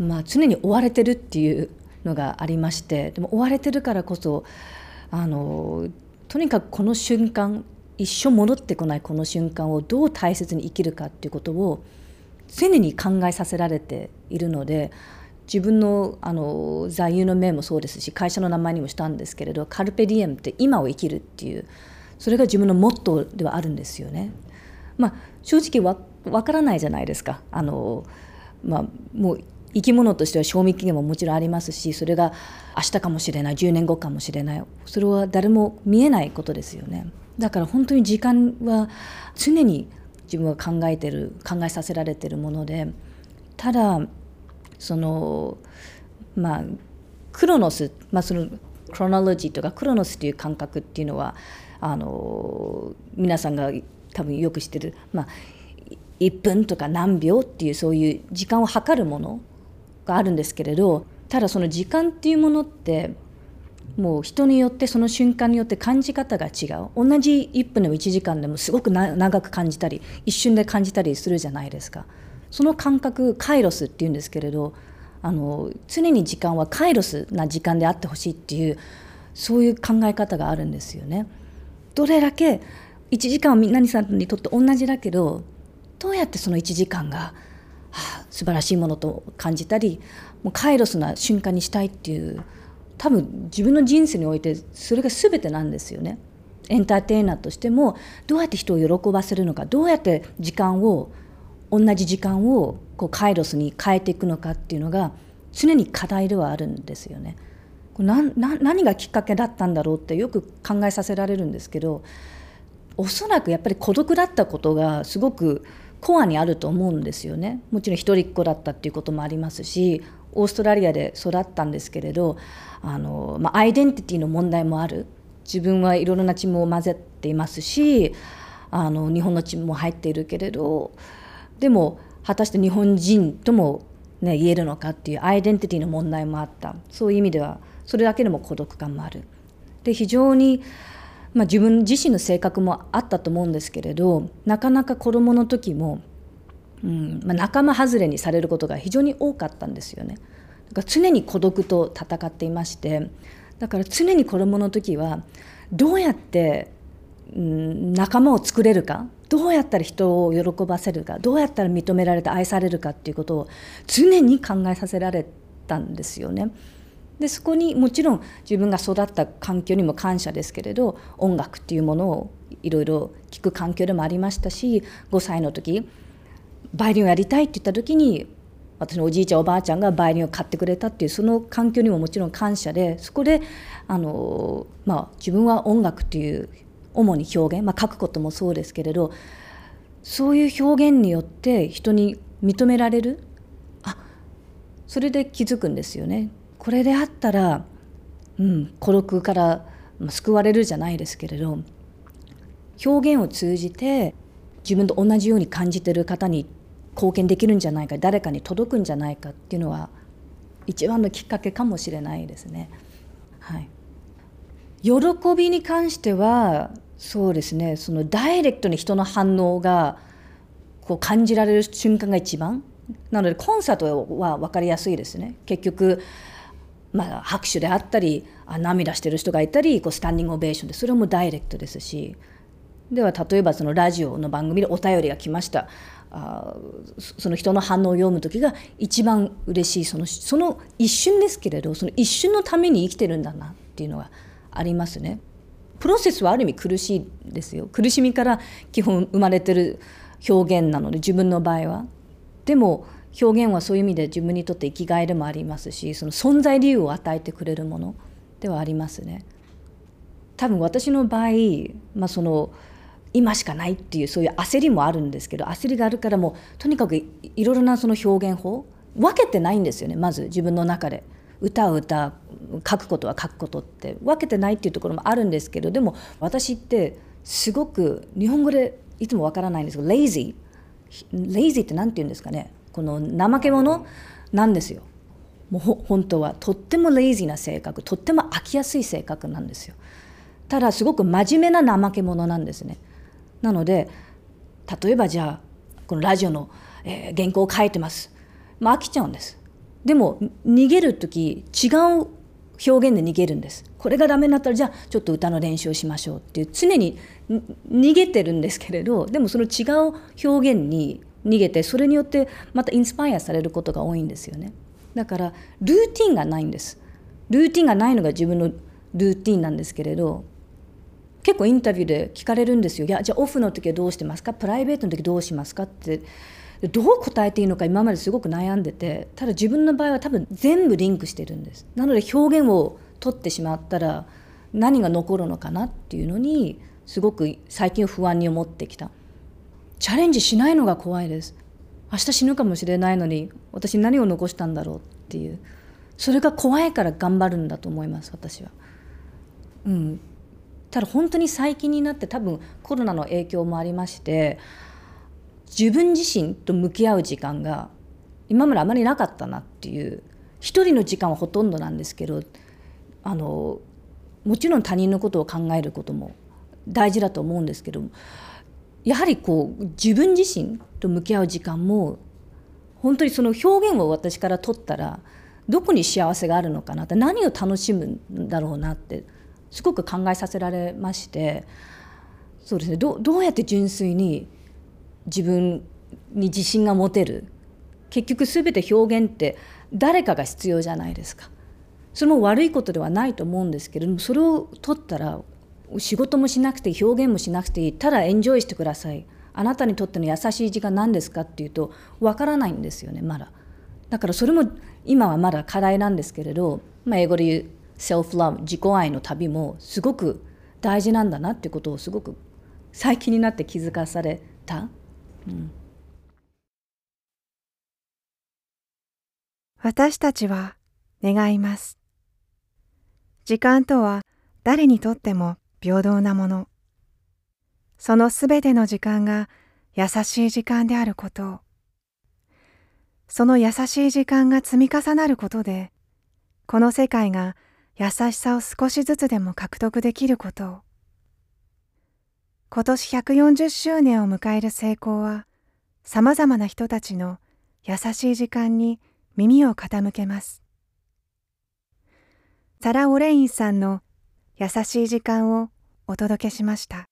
まあ、常に追われてるっていうのがありましてでも追われてるからこそあのとにかくこの瞬間一生戻ってこないこの瞬間をどう大切に生きるかっていうことを常に考えさせられているので自分のあの座右の銘もそうですし会社の名前にもしたんですけれどカルペディエムって今を生きるっていうそれが自分のモットーではあるんですよね。まあ、正直わからないじゃないですかあの、まあ、もう生き物としては賞味期限ももちろんありますしそれが明日かもしれない10年後かもしれない。それは誰も見えないことですよね。だから本当に時間は常に自分は考えてる考えさせられてるものでただそのまあクロノス、まあ、そのクロノロジーとかクロノスという感覚っていうのはあの皆さんが多分よく知ってる、まあ、1分とか何秒っていうそういう時間を測るものがあるんですけれどただその時間っていうものってもう人によってその瞬間によって感じ方が違う同じ1分でも1時間でもすごく長く感じたり一瞬で感じたりするじゃないですかその感覚カイロスっていうんですけれどあの常に時間はカイロスな時間であってほしいっていうそういう考え方があるんですよね。どれだけ1時間は何さんにとって同じだけどどうやってその1時間が、はあ、素晴らしいものと感じたりもうカイロスな瞬間にしたいっていう多分自分の人生においてそれが全てなんですよね。エンターテイナーとしてもどうやって人を喜ばせるのかどうやって時間を同じ時間をこうカイロスに変えていくのかっていうのが常に課題ではあるんですよね。なな何がきっかけだったんだろうってよく考えさせられるんですけどおそらくやっぱり孤独だったことがすごくコアにあると思うんですよね。もちろん一人っ子だったっていうこともありますしオーストラリアで育ったんですけれどあの、まあ、アイデンティティの問題もある。自分はいろいろな血も混ぜていますしあの日本の血も入っているけれどでも果たして日本人とも、ね、言えるのかっていうアイデンティティの問題もあった。そういう意味ではそれだけでも孤独感もある。で非常にまあ、自分自身の性格もあったと思うんですけれどなかなか子どもの時もうんまあ、仲間外れにされることが非常に多かったんですよね。だから常に孤独と戦っていましてだから常に子どもの時はどうやって、うん、仲間を作れるかどうやったら人を喜ばせるかどうやったら認められて愛されるかっていうことを常に考えさせられたんですよね。でそこにもちろん自分が育った環境にも感謝ですけれど音楽っていうものをいろいろ聴く環境でもありましたし5歳の時バイオリンをやりたいって言った時に私のおじいちゃんおばあちゃんがバイオリンを買ってくれたっていうその環境にももちろん感謝でそこであの、まあ、自分は音楽っていう主に表現、まあ、書くこともそうですけれどそういう表現によって人に認められるあそれで気づくんですよね。これであったら、うん、孤独から救われるじゃないですけれど表現を通じて自分と同じように感じてる方に貢献できるんじゃないか誰かに届くんじゃないかっていうのは一番のきっかけかもしれないですね。はい、喜びに関してはそうですねそのダイレクトに人の反応がこう感じられる瞬間が一番。なのでコンサートは分かりやすいですね。結局、まあ、拍手であったりあ涙してる人がいたりこうスタンディングオベーションでそれもダイレクトですしでは例えばそのラジオの番組でお便りが来ましたあその人の反応を読む時が一番嬉しいそのその一瞬ですけれどその一瞬のために生きてるんだなっていうのはありますね。プロセスはある意味苦しいですよ苦しみから基本生まれてる表現なので自分の場合は。でも表現はそういう意味で自分にとって生きがいでもありますしその存在理由を与えてくれるものではありますね。多分私の場合、まあ、その今しかないっていうそういう焦りもあるんですけど焦りがあるからもうとにかくいろいろなその表現法分けてないんですよねまず自分の中で。歌を歌書くことは書くことって分けてないっていうところもあるんですけどでも私ってすごく日本語でいつもわからないんですけどレイジーレイジーって何て言うんですかねこの怠け者なんですよ。もう本当はとってもレイジーな性格とっても飽きやすい性格なんですよ。ただすごく真面目な怠け者なんですね。なので例えばじゃあこのラジオの、えー、原稿を書いてます、まあ、飽きちゃうんです。でも逃げる時違う表現で逃げるんです。これがダメになったらじゃあちょっと歌の練習をしましょうっていう常に逃げてるんですけれどでもその違う表現に逃げてそれによってまたインスパイアされることが多いんですよね。だからルーティンがないんです。ルーティンがないのが自分のルーティンなんですけれど結構インタビューで聞かれるんですよ「いやじゃあオフの時はどうしてますか？プライベートの時どうしますか?」って。どう答えていいのか今まですごく悩んでてただ自分の場合は多分全部リンクしてるんです。なので表現を取ってしまったら何が残るのかなっていうのにすごく最近不安に思ってきた。チャレンジしないのが怖いです。明日死ぬかもしれないのに私何を残したんだろうっていう。それが怖いから頑張るんだと思います私は。うん。ただ本当に最近になって多分コロナの影響もありまして自分自身と向き合う時間が今まであまりなかったなっていう。一人の時間はほとんどなんですけどあのもちろん他人のことを考えることも大事だと思うんですけどやはりこう自分自身と向き合う時間も本当にその表現を私から取ったらどこに幸せがあるのかなって何を楽しむんだろうなってすごく考えさせられましてそうですね。どうやって純粋に自分に自信が持てる？結局全て表現って誰かが必要じゃないですか。それも悪いことではないと思うんですけれどもそれを取ったら仕事もしなくて表現もしなくていいただエンジョイしてください。あなたにとっての優しい時間何ですかっていうとわからないんですよねまだ。だからそれも今はまだ課題なんですけれど、まあ、英語で言うセルフラブ自己愛の旅もすごく大事なんだなってことをすごく最近になって気づかされた、うん、私たちは願います。時間とは誰にとっても平等なもの。そのすべての時間が優しい時間であることを。その優しい時間が積み重なることでこの世界が優しさを少しずつでも獲得できることを。今年140周年を迎える成功はさまざまな人たちの優しい時間に耳を傾けます。サラ・オレインさんの優しい時間をお届けしました。